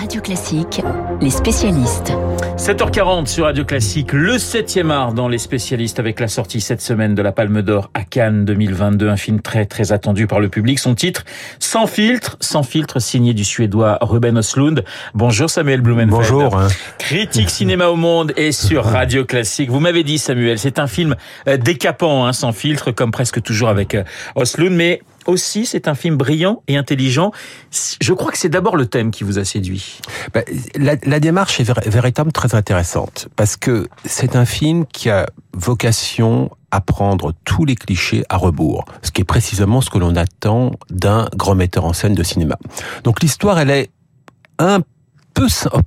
Radio Classique, les spécialistes. 7h40 sur Radio Classique, le 7e art dans les spécialistes avec la sortie cette semaine de la Palme d'Or à Cannes 2022, un film très très attendu par le public. Son titre, Sans filtre, sans filtre, signé du Suédois Ruben Östlund. Bonjour Samuel Blumenfeld. Bonjour. Hein. Critique cinéma au monde et sur Radio Classique. Vous m'avez dit Samuel, c'est un film euh, décapant, hein, sans filtre, comme presque toujours avec euh, Östlund, mais aussi, c'est un film brillant et intelligent. Je crois que c'est d'abord le thème qui vous a séduit. Bah, la, la, démarche est véritablement très intéressante parce que c'est un film qui a vocation à prendre tous les clichés à rebours, ce qui est précisément ce que l'on attend d'un grand metteur en scène de cinéma. Donc l'histoire, elle est un peu,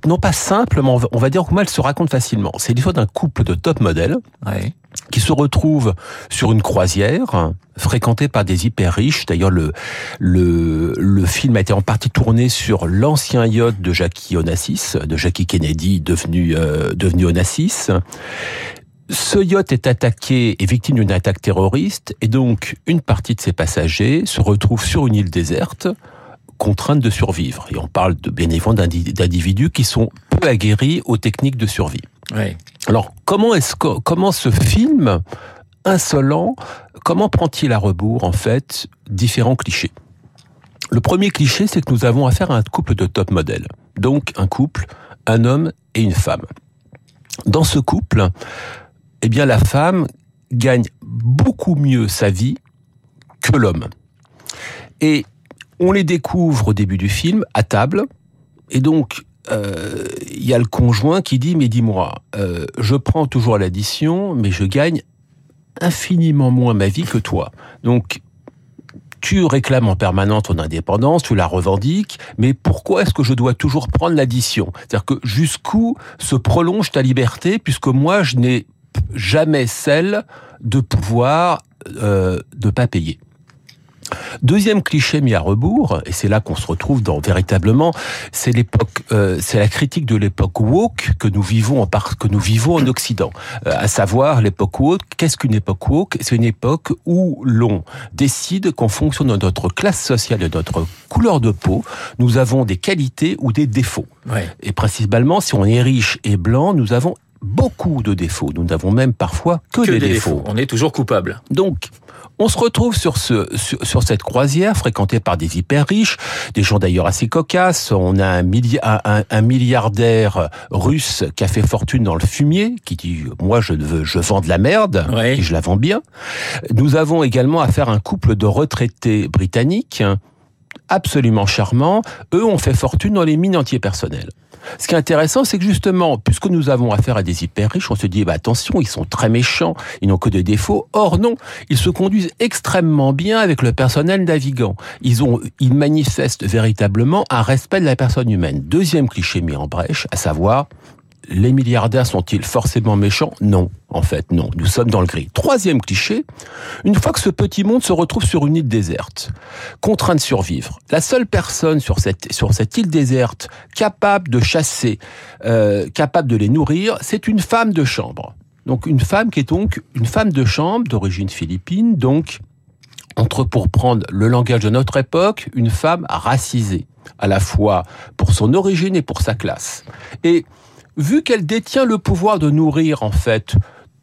non pas simple, mais on va dire comment elle se raconte facilement. C'est l'histoire d'un couple de top modèles. Ouais qui se retrouve sur une croisière fréquentée par des hyper riches. D'ailleurs, le, le, le film a été en partie tourné sur l'ancien yacht de Jackie Onassis, de Jackie Kennedy, devenu, euh, devenu Onassis. Ce yacht est attaqué et victime d'une attaque terroriste, et donc une partie de ses passagers se retrouve sur une île déserte, contrainte de survivre. Et on parle de évidemment d'individus qui sont peu aguerris aux techniques de survie. Alors, comment est-ce que, comment ce film insolent, comment prend-il à rebours, en fait, différents clichés? Le premier cliché, c'est que nous avons affaire à un couple de top modèles. Donc, un couple, un homme et une femme. Dans ce couple, eh bien, la femme gagne beaucoup mieux sa vie que l'homme. Et on les découvre au début du film à table, et donc euh, il y a le conjoint qui dit mais dis-moi, euh, je prends toujours l'addition, mais je gagne infiniment moins ma vie que toi. Donc tu réclames en permanence ton indépendance, tu la revendiques, mais pourquoi est-ce que je dois toujours prendre l'addition? C'est-à-dire que jusqu'où se prolonge ta liberté, puisque moi je n'ai jamais celle de pouvoir euh, de pas payer? Deuxième cliché mis à rebours, et c'est là qu'on se retrouve dans véritablement, c'est l'époque, euh, c'est la critique de l'époque woke que nous vivons en que nous vivons en Occident. Euh, à savoir l'époque woke. Qu'est-ce qu'une époque woke? C'est une époque où l'on décide qu'en fonction de notre classe sociale et de notre couleur de peau, nous avons des qualités ou des défauts. Ouais. Et principalement, si on est riche et blanc, nous avons beaucoup de défauts. Nous n'avons même parfois que, que des, des défauts. défauts. On est toujours coupable. Donc, on se retrouve sur, ce, sur, sur, cette croisière fréquentée par des hyper riches, des gens d'ailleurs assez cocasses. On a un, milli un, un, milliardaire russe qui a fait fortune dans le fumier, qui dit moi je veux je vends de la merde Ouais. et je la vends bien. Nous avons également affaire à un couple de retraités britanniques absolument charmants. Eux ont fait fortune dans les mines antipersonnelles. Ce qui est intéressant, c'est que justement, puisque nous avons affaire à des hyper riches, on se dit, bah, attention, ils sont très méchants, ils n'ont que des défauts. Or, non, ils se conduisent extrêmement bien avec le personnel navigant. Ils ont, ils manifestent véritablement un respect de la personne humaine. Deuxième cliché mis en brèche, à savoir, les milliardaires sont-ils forcément méchants? Non, en fait, non. Nous sommes dans le gris. Troisième cliché, une fois que ce petit monde se retrouve sur une île déserte, contraint de survivre, la seule personne sur cette, sur cette île déserte capable de chasser, euh, capable de les nourrir, c'est une femme de chambre. Donc une femme qui est donc une femme de chambre d'origine philippine, donc entre, pour prendre le langage de notre époque, une femme racisée, à la fois pour son origine et pour sa classe. Et vu qu'elle détient le pouvoir de nourrir en fait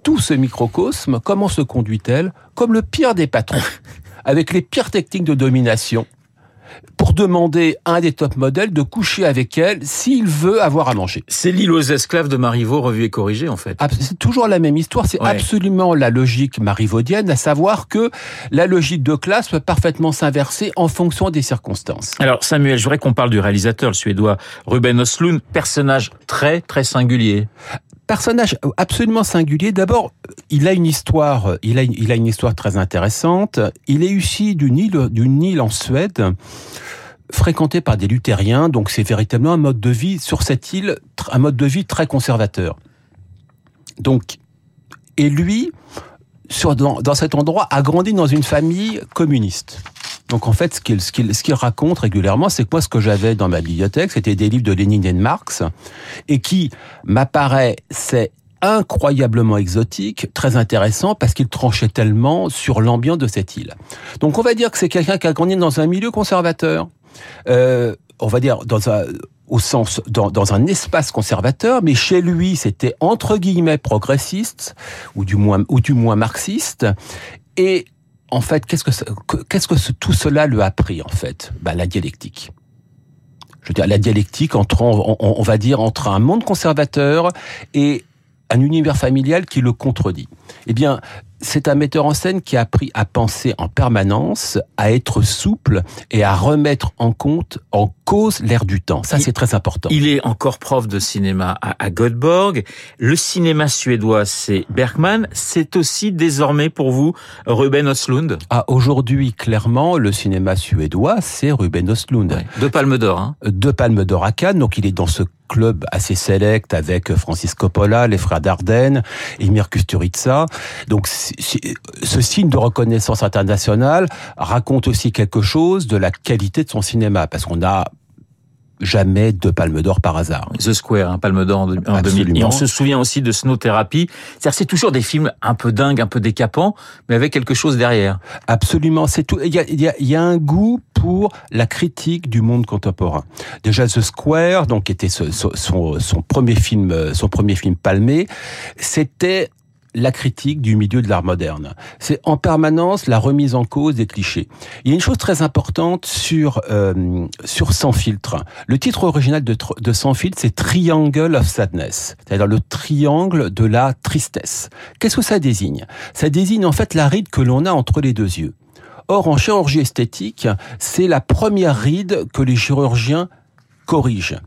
tout ce microcosme, comment se conduit-elle? Comme le pire des patrons, avec les pires techniques de domination, pour demander à un des top modèles de coucher avec elle s'il veut avoir à manger. C'est l'île aux esclaves de Marivaux revue et corrigée en fait. C'est toujours la même histoire, c'est Ouais. absolument la logique marivaudienne, à savoir que la logique de classe peut parfaitement s'inverser en fonction des circonstances. Alors Samuel, je voudrais qu'on parle du réalisateur, le suédois Ruben Östlund, personnage très très singulier. Personnage absolument singulier. D'abord, il a une histoire, il a, il a une histoire très intéressante. Il est issu d'une île, d'une île en Suède, fréquentée par des luthériens. Donc, c'est véritablement un mode de vie sur cette île, un mode de vie très conservateur. Donc, et lui, dans cet endroit, a grandi dans une famille communiste. Donc en fait, ce qu'il ce qu'il qu'il raconte régulièrement, c'est que moi, ce que j'avais dans ma bibliothèque, c'était des livres de Lénine et de Marx, et qui m'apparaissaient incroyablement exotiques, très intéressants, parce qu'ils tranchaient tellement sur l'ambiance de cette île. Donc on va dire que c'est quelqu'un qui a grandi dans un milieu conservateur. Euh, on va dire dans un au sens dans, dans, un espace conservateur, mais chez lui c'était entre guillemets progressiste ou du moins ou du moins marxiste. Et en fait, qu'est-ce que tout cela lui a pris en fait? Ben, la dialectique. Je veux dire la dialectique entre on va dire entre un monde conservateur et un univers familial qui le contredit. Eh bien, c'est un metteur en scène qui a appris à penser en permanence, à être souple et à remettre en compte, en cause l'air du temps. Ça, c'est très important. Il est encore prof de cinéma à, à Göteborg. Le cinéma suédois, c'est Bergman. C'est aussi désormais pour vous Ruben Östlund Ah, aujourd'hui, clairement, le cinéma suédois, c'est Ruben Östlund. Ouais. Deux palmes d'or. Hein. Deux palmes d'or à Cannes, donc il est dans ce club assez sélect avec Francis Coppola, les frères Dardenne, Emir Kusturica. Donc ce signe de reconnaissance internationale raconte aussi quelque chose de la qualité de son cinéma, parce qu'on a jamais de Palme d'Or par hasard. The Square, hein, Palme d'Or en, 2000. Et on se souvient aussi de Snow Therapy. C'est-à-dire, c'est toujours des films un peu dingues, un peu décapants, mais avec quelque chose derrière. Absolument, c'est tout. Il y a, il y a, il y a un goût pour la critique du monde contemporain. Déjà, The Square, donc, était son premier film, son premier film palmé, c'était la critique du milieu de l'art moderne. C'est en permanence la remise en cause des clichés. Il y a une chose très importante sur euh, sur Sans filtre. Le titre original de, de Sans filtre, c'est Triangle of Sadness, c'est-à-dire le triangle de la tristesse. Qu'est-ce que ça désigne? Ça désigne en fait la ride que l'on a entre les deux yeux. Or, en chirurgie esthétique, c'est la première ride que les chirurgiens corrigent.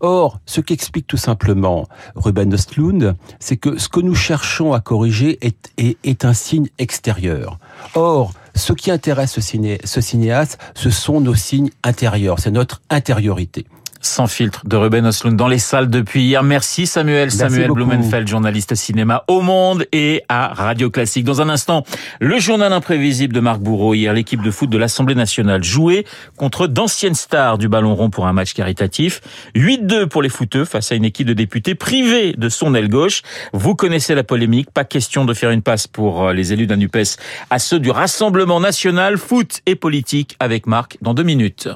Or, ce qu'explique tout simplement Ruben Östlund, c'est que ce que nous cherchons à corriger est, un signe extérieur. Or, ce qui intéresse ce, ce cinéaste, ce sont nos signes intérieurs, c'est notre intériorité sans filtre de Ruben Oslund dans les salles depuis hier. Merci Samuel, Merci Samuel beaucoup. Blumenfeld, journaliste cinéma au Monde et à Radio Classique. Dans un instant, le journal imprévisible de Marc Bourreau. Hier, l'équipe de foot de l'Assemblée nationale jouait contre d'anciennes stars du ballon rond pour un match caritatif. 8-2 pour les footeux face à une équipe de députés privée de son aile gauche. Vous connaissez la polémique. Pas question de faire une passe pour les élus d'un NUPES à ceux du Rassemblement national, foot et politique avec Marc dans deux minutes.